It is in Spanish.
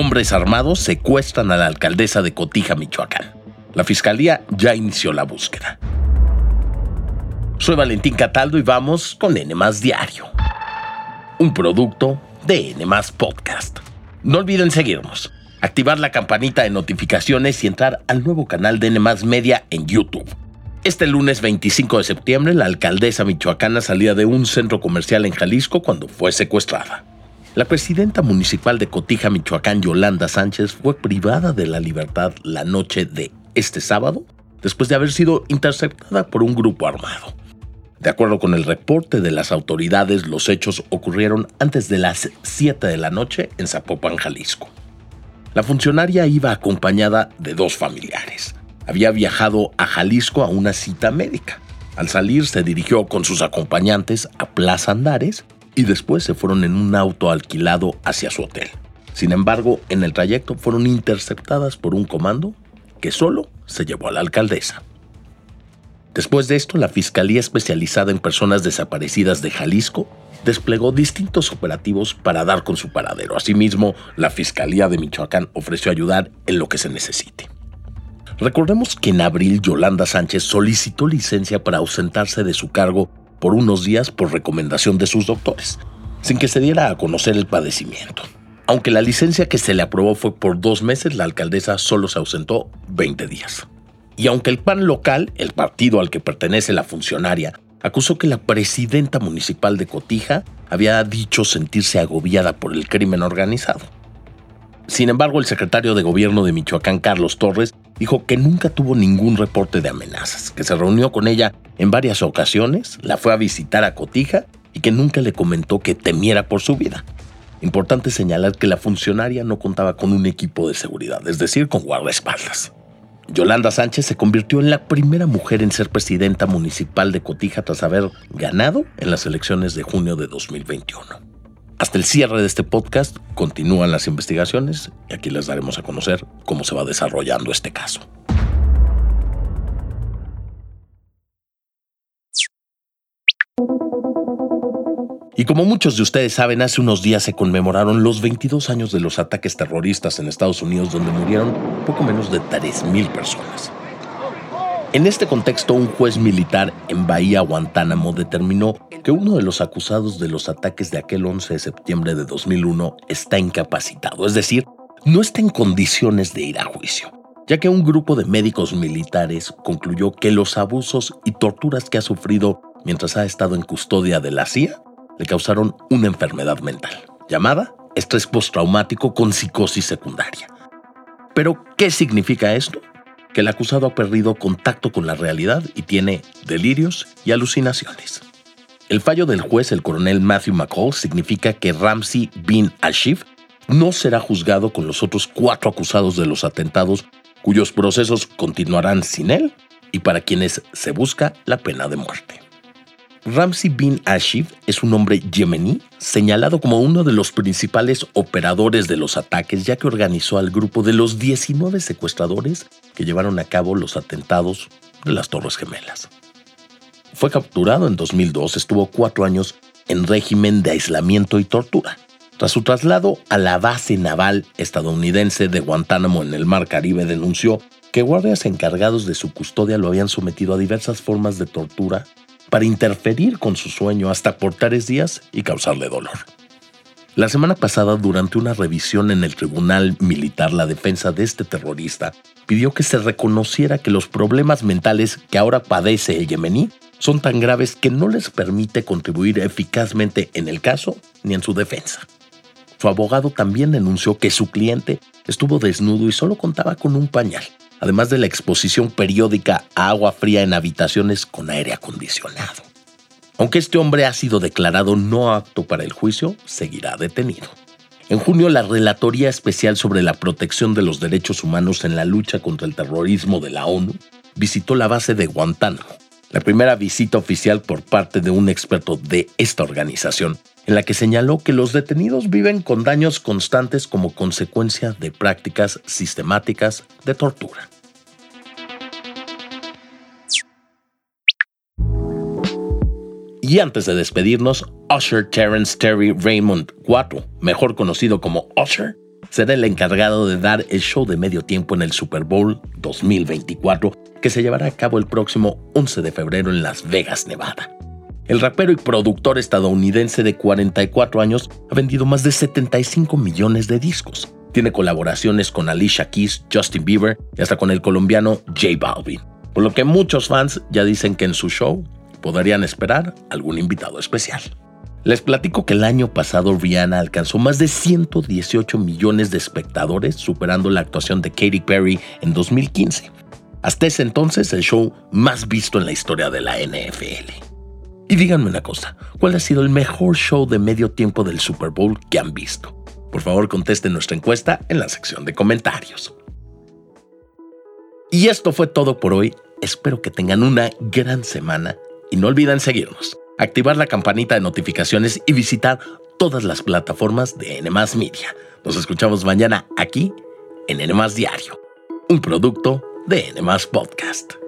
Hombres armados secuestran a la alcaldesa de Cotija, Michoacán. La fiscalía ya inició la búsqueda. Soy Valentín Cataldo y vamos con N Diario. Un producto de N Podcast. No olviden seguirnos, activar la campanita de notificaciones y entrar al nuevo canal de N Media en YouTube. Este lunes 25 de septiembre, la alcaldesa michoacana salía de un centro comercial en Jalisco cuando fue secuestrada. La presidenta municipal de Cotija, Michoacán, Yolanda Sánchez, fue privada de la libertad la noche de este sábado después de haber sido interceptada por un grupo armado. De acuerdo con el reporte de las autoridades, los hechos ocurrieron antes de las 7 de la noche en Zapopan, Jalisco. La funcionaria iba acompañada de dos familiares. Había viajado a Jalisco a una cita médica. Al salir se dirigió con sus acompañantes a Plaza Andares y después se fueron en un auto alquilado hacia su hotel. Sin embargo, en el trayecto fueron interceptadas por un comando que solo se llevó a la alcaldesa. Después de esto, la Fiscalía Especializada en Personas Desaparecidas de Jalisco desplegó distintos operativos para dar con su paradero. Asimismo, la Fiscalía de Michoacán ofreció ayudar en lo que se necesite. Recordemos que en abril Yolanda Sánchez solicitó licencia para ausentarse de su cargo por unos días por recomendación de sus doctores, sin que se diera a conocer el padecimiento. Aunque la licencia que se le aprobó fue por dos meses, la alcaldesa solo se ausentó 20 días. Y aunque el PAN local, el partido al que pertenece la funcionaria, acusó que la presidenta municipal de Cotija había dicho sentirse agobiada por el crimen organizado. Sin embargo, el secretario de gobierno de Michoacán, Carlos Torres, dijo que nunca tuvo ningún reporte de amenazas, que se reunió con ella en varias ocasiones, la fue a visitar a Cotija y que nunca le comentó que temiera por su vida. Importante señalar que la funcionaria no contaba con un equipo de seguridad, es decir, con guardaespaldas. Yolanda Sánchez se convirtió en la primera mujer en ser presidenta municipal de Cotija tras haber ganado en las elecciones de junio de 2021. Hasta el cierre de este podcast continúan las investigaciones y aquí les daremos a conocer cómo se va desarrollando este caso. Y como muchos de ustedes saben, hace unos días se conmemoraron los 22 años de los ataques terroristas en Estados Unidos donde murieron poco menos de 3.000 personas. En este contexto, un juez militar en Bahía, Guantánamo, determinó que uno de los acusados de los ataques de aquel 11 de septiembre de 2001 está incapacitado, es decir, no está en condiciones de ir a juicio, ya que un grupo de médicos militares concluyó que los abusos y torturas que ha sufrido mientras ha estado en custodia de la CIA le causaron una enfermedad mental llamada estrés postraumático con psicosis secundaria. Pero, ¿qué significa esto? Que el acusado ha perdido contacto con la realidad y tiene delirios y alucinaciones. El fallo del juez, el coronel Matthew McCall, significa que Ramsey bin Ashif no será juzgado con los otros cuatro acusados de los atentados, cuyos procesos continuarán sin él y para quienes se busca la pena de muerte. Ramsey bin Ashif es un hombre yemení señalado como uno de los principales operadores de los ataques, ya que organizó al grupo de los 19 secuestradores que llevaron a cabo los atentados de las Torres Gemelas. Fue capturado en 2002, estuvo cuatro años en régimen de aislamiento y tortura. Tras su traslado a la base naval estadounidense de Guantánamo en el Mar Caribe, denunció que guardias encargados de su custodia lo habían sometido a diversas formas de tortura para interferir con su sueño hasta por tres días y causarle dolor. La semana pasada, durante una revisión en el Tribunal Militar, la defensa de este terrorista pidió que se reconociera que los problemas mentales que ahora padece el yemení son tan graves que no les permite contribuir eficazmente en el caso ni en su defensa. Su abogado también denunció que su cliente estuvo desnudo y solo contaba con un pañal, además de la exposición periódica a agua fría en habitaciones con aire acondicionado. Aunque este hombre ha sido declarado no apto para el juicio, seguirá detenido. En junio, la Relatoría Especial sobre la Protección de los Derechos Humanos en la Lucha contra el Terrorismo de la ONU visitó la base de Guantánamo, la primera visita oficial por parte de un experto de esta organización, en la que señaló que los detenidos viven con daños constantes como consecuencia de prácticas sistemáticas de tortura. Y antes de despedirnos, Usher Terence Terry Raymond IV, mejor conocido como Usher, será el encargado de dar el show de medio tiempo en el Super Bowl 2024 que se llevará a cabo el próximo 11 de febrero en Las Vegas, Nevada. El rapero y productor estadounidense de 44 años ha vendido más de 75 millones de discos. Tiene colaboraciones con Alicia Keys, Justin Bieber y hasta con el colombiano J Balvin. Por lo que muchos fans ya dicen que en su show podrían esperar algún invitado especial. Les platico que el año pasado Rihanna alcanzó más de 118 millones de espectadores, superando la actuación de Katy Perry en 2015. Hasta ese entonces el show más visto en la historia de la NFL. Y díganme una cosa, ¿cuál ha sido el mejor show de medio tiempo del Super Bowl que han visto? Por favor, contesten nuestra encuesta en la sección de comentarios. Y esto fue todo por hoy. Espero que tengan una gran semana y no olviden seguirnos, activar la campanita de notificaciones y visitar todas las plataformas de N Media. Nos escuchamos mañana aquí en N Diario, un producto de N Podcast.